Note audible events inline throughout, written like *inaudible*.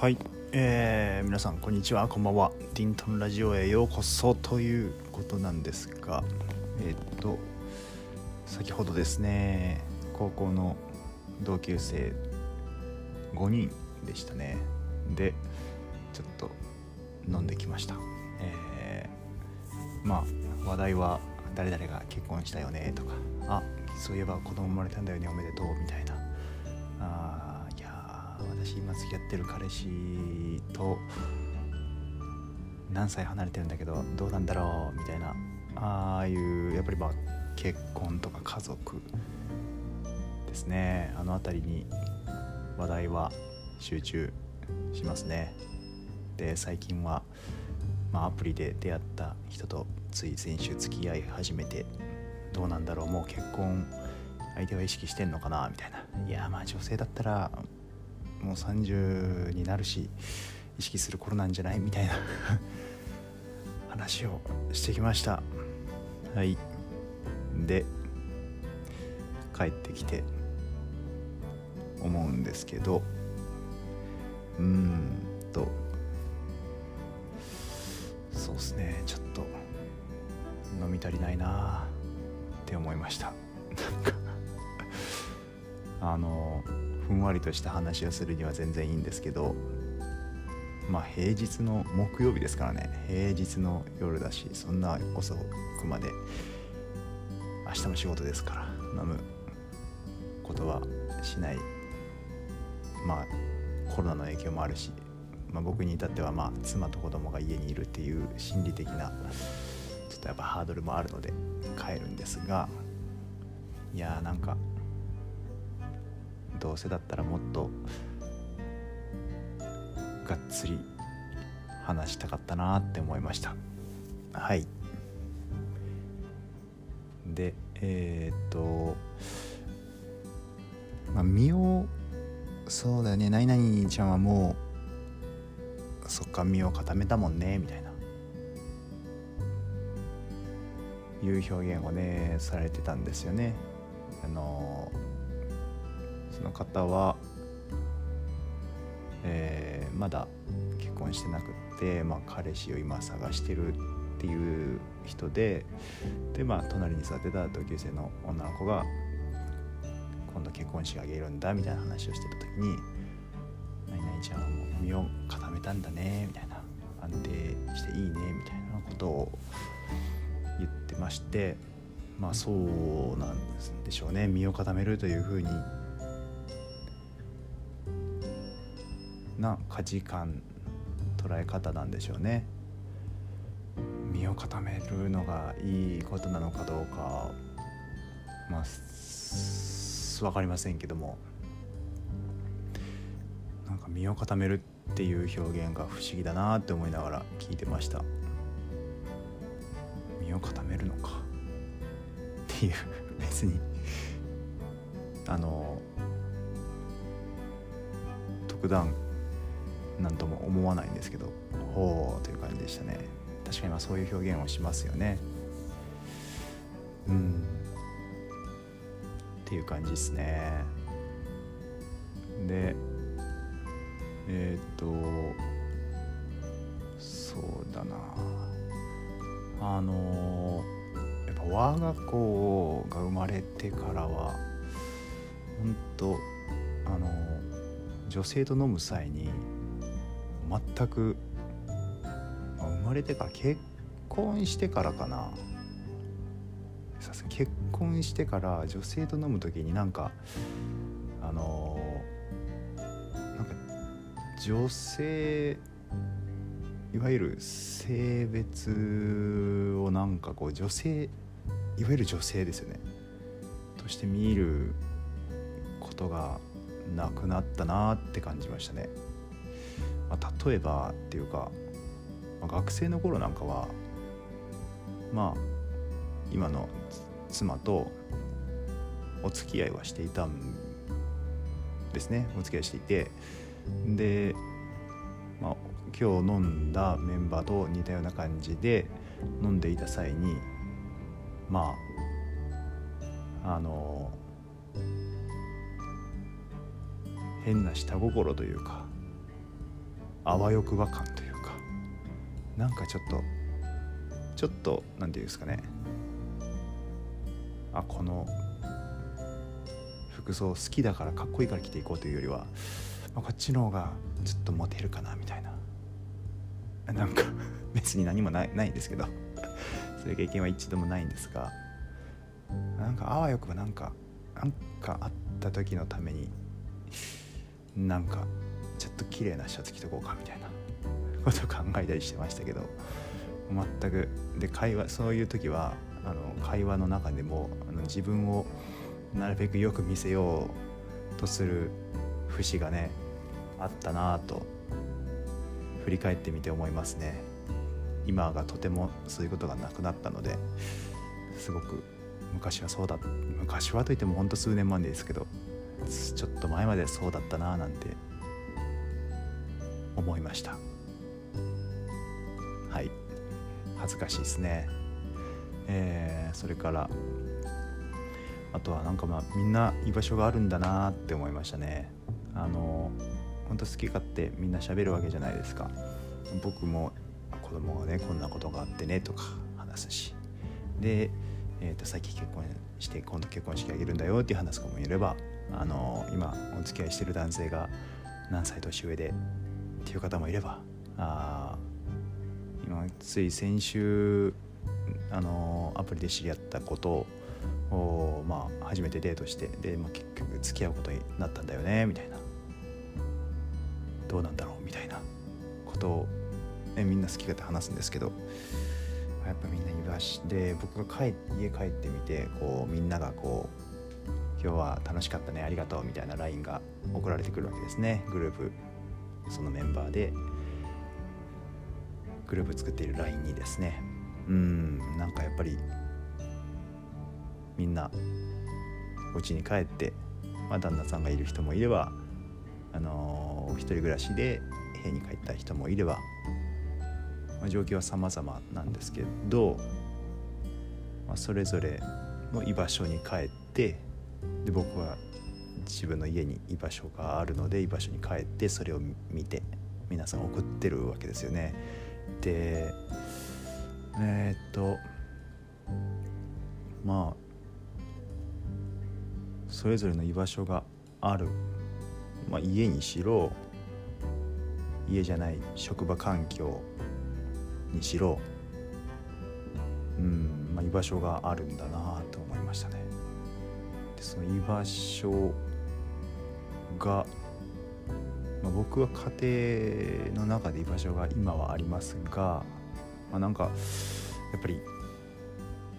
はい、えー、皆さんこんにちは。こんばんは。ティントンラジオへようこそということなんですがえーっと先ほどですね高校の同級生5人でしたね。でちょっと飲んできました。えーまあ話題は誰々が結婚したよねとかあそういえば子供生まれたんだよねおめでとうみたいな。あ私今付き合ってる彼氏と何歳離れてるんだけどどうなんだろうみたいな。ああいうやっぱりまあ結婚とか家族ですね。あの辺りに話題は集中しますね。で最近は、まあ、アプリで出会った人とつい先週付き合い始めてどうなんだろうもう結婚相手は意識してんのかなみたいな。いやまあ女性だったらもう30になるし意識する頃なんじゃないみたいな *laughs* 話をしてきました。はい。で帰ってきて思うんですけどうーんとそうですね。ちょっと飲み足りないなって思いました。なんかあのふんわりとした話をするには全然いいんですけどまあ平日の木曜日ですからね平日の夜だしそんな遅くまで明日も仕事ですから飲むことはしない。まあコロナの影響もあるし、まあ、僕に至ってはまあ妻と子供が家にいるっていう心理的なちょっとやっぱハードルもあるので帰るんですがいやーなんかどうせだったらもっとがっつり話したかったなって思いました。はい。でえーっとまあ身をそうだよね。何々ちゃんはもうそっか身を固めたもんねみたいな。いう表現をねされてたんですよね。あのその方は、えーまだ結婚してなくって、まあ、彼氏を今探してるっていう人ででまあ隣に座ってた同級生の女の子が今度結婚式あげるんだみたいな話をしてた時に「何々ちゃんはもう身を固めたんだね」みたいな「安定していいね」みたいなことを言ってましてまあそうなんでしょうね身を固めるというふうにな価値観捉え方なんでしょうね。身を固めるのがいいことなのかどうかまあす分かりませんけども。なんか身を固めるっていう表現が不思議だなって思いながら聞いてました。身を固めるのかっていう別に。あの特段なんとも思わないんですけどほうという感じでしたね。確かにまあそういう表現をしますよね。うん。っていう感じですね。でえっ、とそうだな。あのやっぱ我が子が生まれてからは本当あの女性と飲む際に全く、ま生まれてから結婚してからかなさすが結婚してから女性と飲む時になんかあのなんか女性いわゆる性別をなんかこう女性いわゆる女性ですよねとして見ることがなくなったなって感じましたね。まあ、例えばっていうか、まあ学生の頃なんかはまあ今の妻とお付き合いはしていたんですね。お付き合いしていて。で、まあ、今日飲んだメンバーと似たような感じで飲んでいた際にまああの変な下心というかあわよくば感というかなんかちょっとちょっと何て言うんですかね。あこの服装好きだからかっこいいから着ていこうというよりは、まあ、こっちの方がずっとモテるかなみたいな。なんか *laughs* 別に何もないないんですけどそういう経験は一度もないんですがなんかあわよくばなんかなんかあった時のためになんかちょっと綺麗なシャツ着とこうかみたいな *laughs* ことを考えたりしてましたけど全く。で会話そういう時はあの会話の中でもあの自分をなるべくよく見せようとする節がねあったなと振り返ってみて思いますね。今がとてもそういうことがなくなったのですごく昔はそうだ昔はといってもほんと数年前ですけどちょっと前までそうだったなぁなんて思いました。はい。恥ずかしいですね。えー、それからあとはなんかまあみんな居場所があるんだなって思いましたね。あの本当好き勝手みんな喋るわけじゃないですか。僕も子供がねこんなことがあってねとか話すし。で、えー、とさっき結婚して今度結婚式あげるんだよっていう話す子もいればあの今お付き合いしてる男性が何歳年上でっていう方もいればあ今つい先週あのアプリで知り合ったことをまあ初めてデートしてで、まあ、結局付き合うことになったんだよねみたいな。どうなんだろうみたいな。ことを、ね、みんな好き勝手話すんですけどやっぱみんな居場所で僕が帰家帰ってみてこうみんながこう今日は楽しかったねありがとうみたいな LINE が送られてくるわけですねグループ。そのメンバーでグループ作っている LINE にですね。うんなんかやっぱりみんなお家に帰って、まあ、旦那さんがいる人もいれば、あのー、お一人暮らしで部屋に帰った人もいれば、まあ、状況は様々なんですけど、まあ、それぞれの居場所に帰ってで僕は自分の家に居場所があるので居場所に帰ってそれを見て皆さん送ってるわけですよね。でえー、っとまあそれぞれの居場所がある、まあ、家にしろ家じゃない職場環境にしろうん、まあ、居場所があるんだなと思いましたね。でその居場所が、まあ、僕は家庭の中で居場所が今はありますが、まあ、なんかやっぱり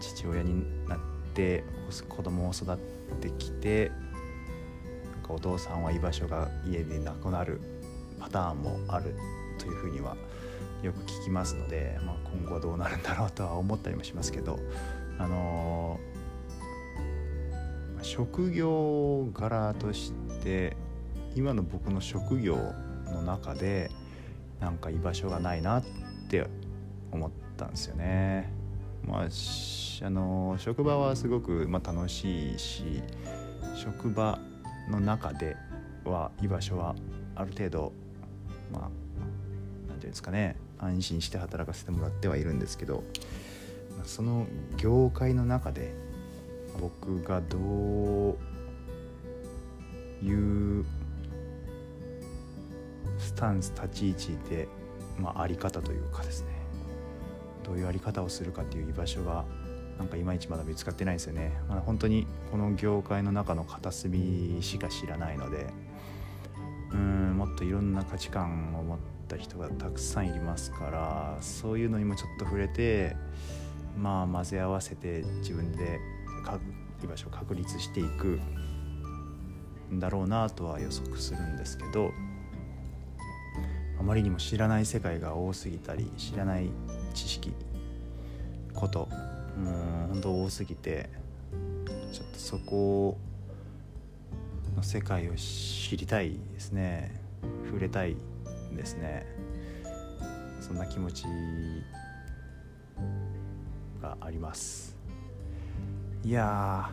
父親になって子供を育ってきてお父さんは居場所が家でなくなるパターンもあるというふうにはよく聞きますので、まあ、今後はどうなるんだろうとは思ったりもしますけどあのー、職業柄として今の僕の職業の中でなんか居場所がないなって思ったんですよね。まあ、あの職場はすごく、まあ、楽しいし職場の中では居場所はある程度まあ何て言うんですかね安心して働かせてもらってはいるんですけどその業界の中で僕がどういうスタンス立ち位置で、まあ、あり方というかですね。どういうあり方をするかっていう居場所がなんかいまいちまだ見つかってないですよね、まあ、本当にこの業界の中の片隅しか知らないので。うんもっといろんな価値観を持った人がたくさんいますからそういうのにもちょっと触れてまあ混ぜ合わせて自分で居場所を確立していく。んだろうなとは予測するんですけどあまりにも知らない世界が多すぎたり知らない知識こともうん本当多すぎてちょっとそこの世界を知りたいですね。触れたいですね。そんな気持ちがあります。いや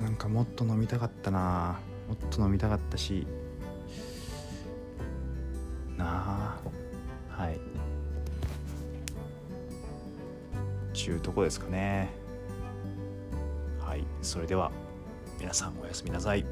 ーなんかもっと飲みたかったな。もっと飲みたかったし。なあ。はい。ちゅうとこですかね。はい。それでは皆さんおやすみなさい。